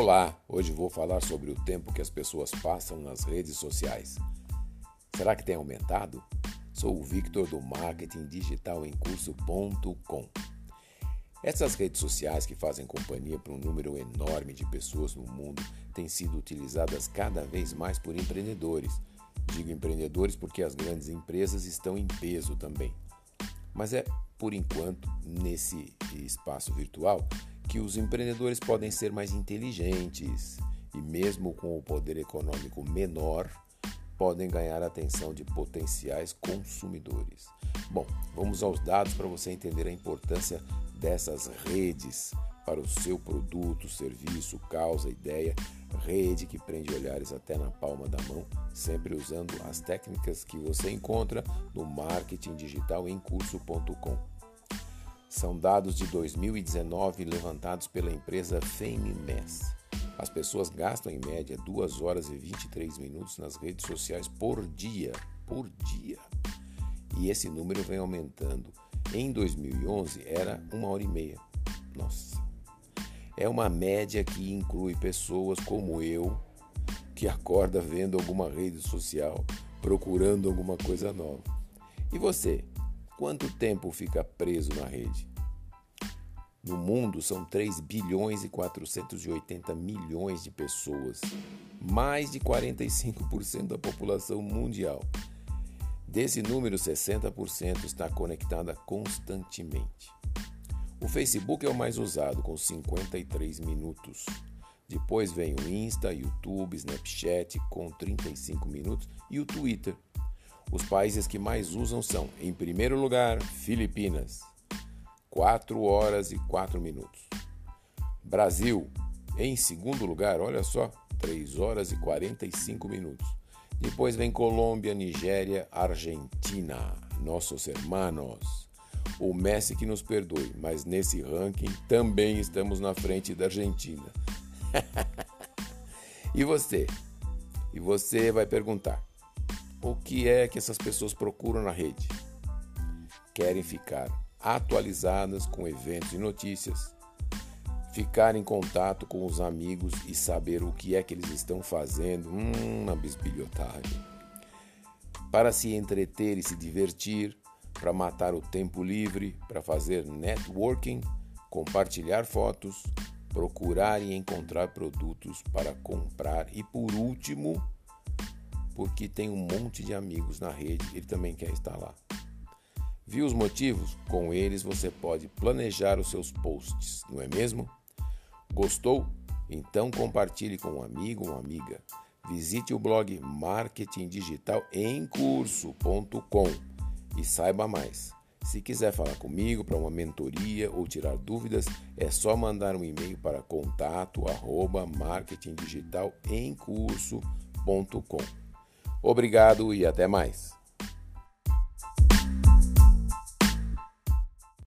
Olá, hoje vou falar sobre o tempo que as pessoas passam nas redes sociais. Será que tem aumentado? Sou o Victor do Marketing Digital em Curso.com. Essas redes sociais que fazem companhia para um número enorme de pessoas no mundo têm sido utilizadas cada vez mais por empreendedores. Digo empreendedores porque as grandes empresas estão em peso também. Mas é, por enquanto, nesse espaço virtual que os empreendedores podem ser mais inteligentes e, mesmo com o poder econômico menor, podem ganhar a atenção de potenciais consumidores. Bom, vamos aos dados para você entender a importância dessas redes para o seu produto, serviço, causa, ideia, rede que prende olhares até na palma da mão, sempre usando as técnicas que você encontra no marketing digital em curso.com. São dados de 2019 levantados pela empresa FameMass. As pessoas gastam em média 2 horas e 23 minutos nas redes sociais por dia, por dia. E esse número vem aumentando. Em 2011 era uma hora e meia. Nossa. É uma média que inclui pessoas como eu, que acorda vendo alguma rede social, procurando alguma coisa nova. E você? Quanto tempo fica preso na rede? No mundo são 3 bilhões e 480 milhões de pessoas, mais de 45% da população mundial. Desse número, 60% está conectada constantemente. O Facebook é o mais usado, com 53 minutos. Depois vem o Insta, YouTube, Snapchat, com 35 minutos, e o Twitter, os países que mais usam são, em primeiro lugar, Filipinas, 4 horas e 4 minutos. Brasil, em segundo lugar, olha só, 3 horas e 45 minutos. Depois vem Colômbia, Nigéria, Argentina, nossos hermanos. O Messi que nos perdoe, mas nesse ranking também estamos na frente da Argentina. e você? E você vai perguntar: o que é que essas pessoas procuram na rede? Querem ficar atualizadas com eventos e notícias, ficar em contato com os amigos e saber o que é que eles estão fazendo, hum, uma bisbilhotagem. Para se entreter e se divertir, para matar o tempo livre, para fazer networking, compartilhar fotos, procurar e encontrar produtos para comprar e por último, porque tem um monte de amigos na rede, ele também quer estar lá. Viu os motivos? Com eles você pode planejar os seus posts, não é mesmo? Gostou? Então compartilhe com um amigo ou amiga. Visite o blog Marketing Digital em curso.com e saiba mais. Se quiser falar comigo para uma mentoria ou tirar dúvidas, é só mandar um e-mail para contato Obrigado e até mais.